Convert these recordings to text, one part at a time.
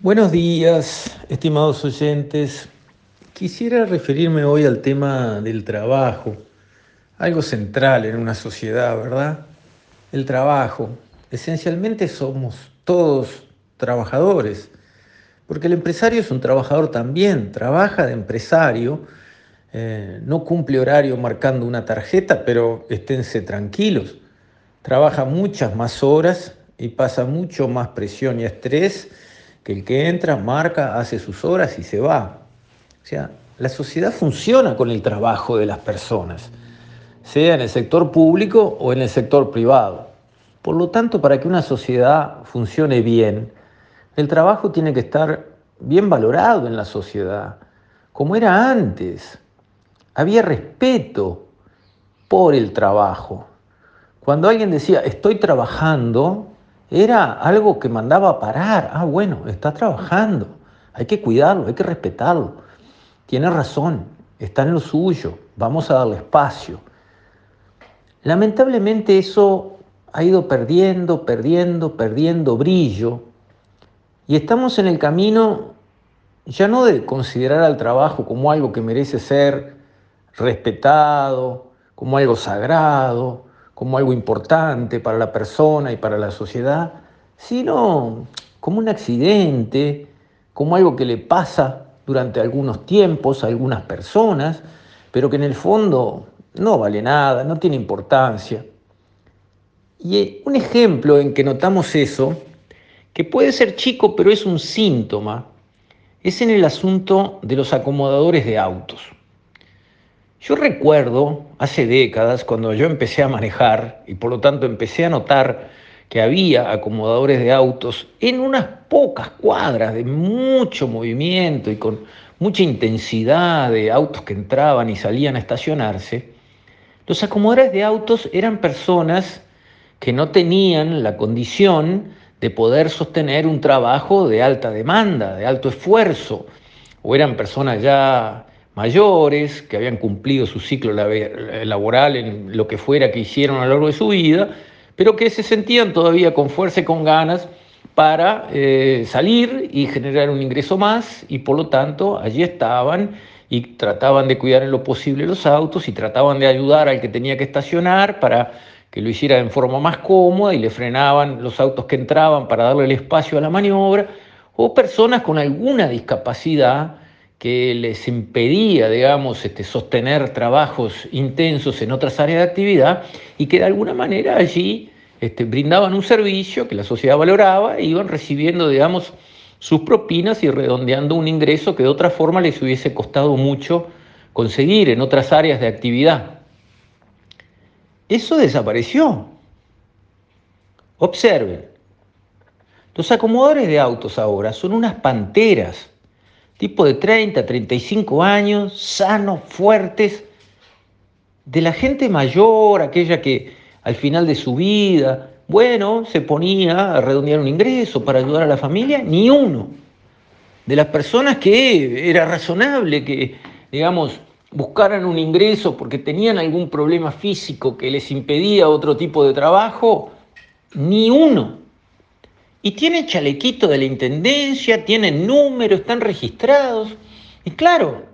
Buenos días, estimados oyentes. Quisiera referirme hoy al tema del trabajo, algo central en una sociedad, ¿verdad? El trabajo. Esencialmente somos todos trabajadores, porque el empresario es un trabajador también, trabaja de empresario, eh, no cumple horario marcando una tarjeta, pero esténse tranquilos, trabaja muchas más horas y pasa mucho más presión y estrés que el que entra, marca, hace sus horas y se va. O sea, la sociedad funciona con el trabajo de las personas, sea en el sector público o en el sector privado. Por lo tanto, para que una sociedad funcione bien, el trabajo tiene que estar bien valorado en la sociedad, como era antes. Había respeto por el trabajo. Cuando alguien decía, estoy trabajando, era algo que mandaba a parar. Ah, bueno, está trabajando. Hay que cuidarlo, hay que respetarlo. Tiene razón, está en lo suyo. Vamos a darle espacio. Lamentablemente eso ha ido perdiendo, perdiendo, perdiendo brillo. Y estamos en el camino ya no de considerar al trabajo como algo que merece ser respetado, como algo sagrado, como algo importante para la persona y para la sociedad, sino como un accidente, como algo que le pasa durante algunos tiempos a algunas personas, pero que en el fondo no vale nada, no tiene importancia. Y un ejemplo en que notamos eso, que puede ser chico pero es un síntoma, es en el asunto de los acomodadores de autos. Yo recuerdo hace décadas, cuando yo empecé a manejar y por lo tanto empecé a notar que había acomodadores de autos en unas pocas cuadras de mucho movimiento y con mucha intensidad de autos que entraban y salían a estacionarse, los acomodadores de autos eran personas que no tenían la condición de poder sostener un trabajo de alta demanda, de alto esfuerzo, o eran personas ya mayores, que habían cumplido su ciclo laboral en lo que fuera que hicieron a lo largo de su vida, pero que se sentían todavía con fuerza y con ganas para eh, salir y generar un ingreso más y por lo tanto allí estaban y trataban de cuidar en lo posible los autos y trataban de ayudar al que tenía que estacionar para que lo hiciera en forma más cómoda y le frenaban los autos que entraban para darle el espacio a la maniobra, o personas con alguna discapacidad que les impedía, digamos, este, sostener trabajos intensos en otras áreas de actividad y que de alguna manera allí este, brindaban un servicio que la sociedad valoraba e iban recibiendo, digamos, sus propinas y redondeando un ingreso que de otra forma les hubiese costado mucho conseguir en otras áreas de actividad. Eso desapareció. Observen, los acomodadores de autos ahora son unas panteras tipo de 30, 35 años, sanos, fuertes, de la gente mayor, aquella que al final de su vida, bueno, se ponía a redondear un ingreso para ayudar a la familia, ni uno. De las personas que era razonable que, digamos, buscaran un ingreso porque tenían algún problema físico que les impedía otro tipo de trabajo, ni uno. Y tienen chalequito de la intendencia, tienen número, están registrados. Y claro,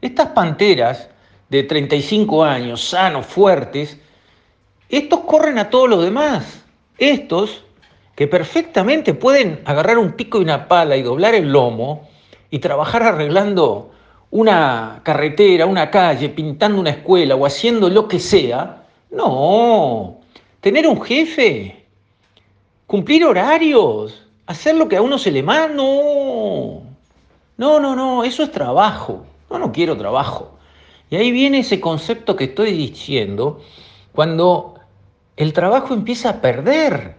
estas panteras de 35 años, sanos, fuertes, estos corren a todos los demás. Estos que perfectamente pueden agarrar un pico y una pala y doblar el lomo y trabajar arreglando una carretera, una calle, pintando una escuela o haciendo lo que sea. No, tener un jefe cumplir horarios, hacer lo que a uno se le manda. No, no, no, no, eso es trabajo. No, no quiero trabajo. Y ahí viene ese concepto que estoy diciendo, cuando el trabajo empieza a perder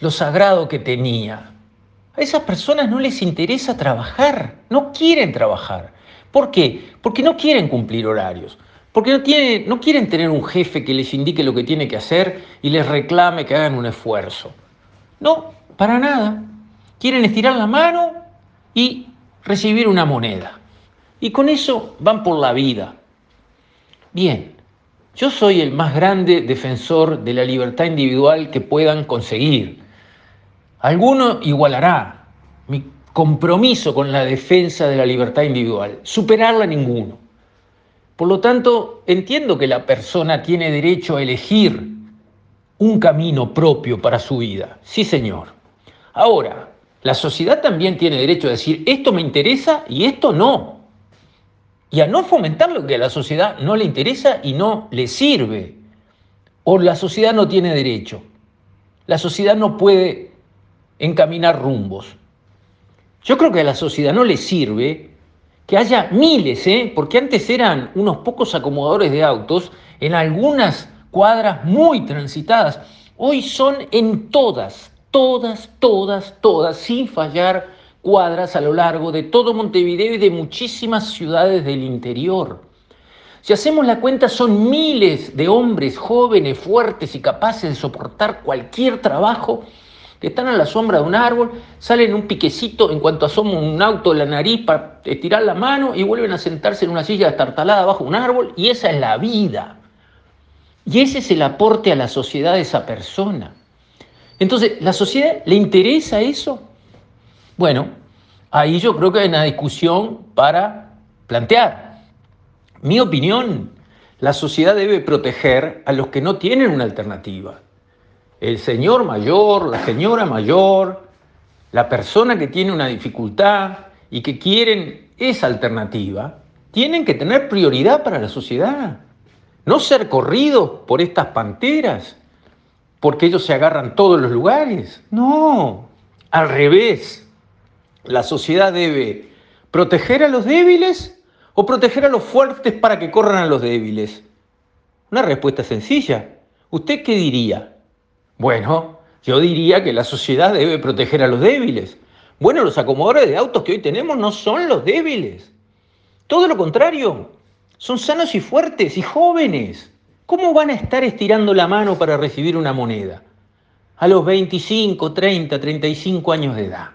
lo sagrado que tenía. A esas personas no les interesa trabajar, no quieren trabajar. ¿Por qué? Porque no quieren cumplir horarios, porque no, no quieren tener un jefe que les indique lo que tiene que hacer y les reclame que hagan un esfuerzo. No, para nada. Quieren estirar la mano y recibir una moneda. Y con eso van por la vida. Bien, yo soy el más grande defensor de la libertad individual que puedan conseguir. Alguno igualará mi compromiso con la defensa de la libertad individual, superarla ninguno. Por lo tanto, entiendo que la persona tiene derecho a elegir un camino propio para su vida. Sí, señor. Ahora, la sociedad también tiene derecho a decir, esto me interesa y esto no. Y a no fomentar lo que a la sociedad no le interesa y no le sirve. O la sociedad no tiene derecho. La sociedad no puede encaminar rumbos. Yo creo que a la sociedad no le sirve que haya miles, ¿eh? porque antes eran unos pocos acomodadores de autos en algunas cuadras muy transitadas. Hoy son en todas, todas, todas, todas, sin fallar cuadras a lo largo de todo Montevideo y de muchísimas ciudades del interior. Si hacemos la cuenta, son miles de hombres jóvenes, fuertes y capaces de soportar cualquier trabajo que están a la sombra de un árbol, salen un piquecito en cuanto asoma un auto de la nariz para estirar la mano y vuelven a sentarse en una silla destartalada bajo un árbol y esa es la vida. Y ese es el aporte a la sociedad de esa persona. Entonces, ¿la sociedad le interesa eso? Bueno, ahí yo creo que hay una discusión para plantear. Mi opinión, la sociedad debe proteger a los que no tienen una alternativa. El señor mayor, la señora mayor, la persona que tiene una dificultad y que quieren esa alternativa, tienen que tener prioridad para la sociedad no ser corridos por estas panteras, porque ellos se agarran todos los lugares. No, al revés. La sociedad debe proteger a los débiles o proteger a los fuertes para que corran a los débiles. Una respuesta sencilla. ¿Usted qué diría? Bueno, yo diría que la sociedad debe proteger a los débiles. Bueno, los acomodadores de autos que hoy tenemos no son los débiles. Todo lo contrario, son sanos y fuertes y jóvenes. ¿Cómo van a estar estirando la mano para recibir una moneda? A los 25, 30, 35 años de edad.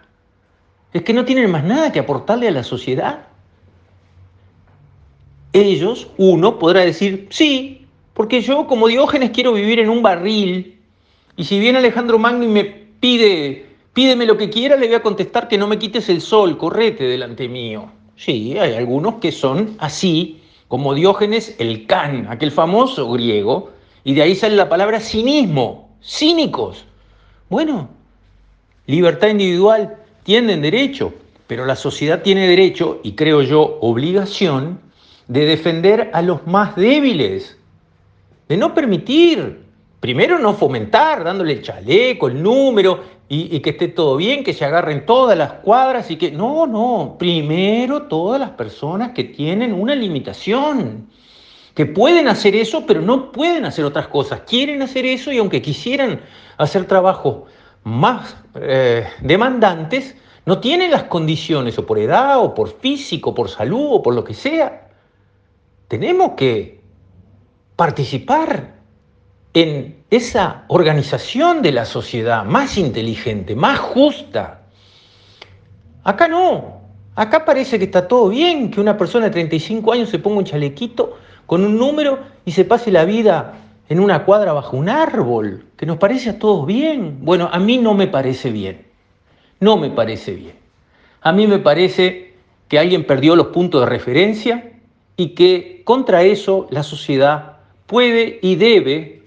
¿Es que no tienen más nada que aportarle a la sociedad? Ellos, uno, podrá decir, sí, porque yo como Diógenes quiero vivir en un barril. Y si viene Alejandro Magno y me pide, pídeme lo que quiera, le voy a contestar que no me quites el sol, correte delante mío. Sí, hay algunos que son así como Diógenes el Can, aquel famoso griego, y de ahí sale la palabra cinismo, cínicos. Bueno, libertad individual, tienen derecho, pero la sociedad tiene derecho, y creo yo, obligación, de defender a los más débiles, de no permitir, primero no fomentar, dándole el chaleco, el número, y, que esté todo bien, que se agarren todas las cuadras y que... No, no, primero todas las personas que tienen una limitación, que pueden hacer eso, pero no pueden hacer otras cosas. Quieren hacer eso y aunque quisieran hacer trabajos más eh, demandantes, no tienen las condiciones, o por edad, o por físico, por salud, o por lo que sea. Tenemos que participar en esa organización de la sociedad más inteligente, más justa. Acá no, acá parece que está todo bien, que una persona de 35 años se ponga un chalequito con un número y se pase la vida en una cuadra bajo un árbol, que nos parece a todos bien. Bueno, a mí no me parece bien, no me parece bien. A mí me parece que alguien perdió los puntos de referencia y que contra eso la sociedad puede y debe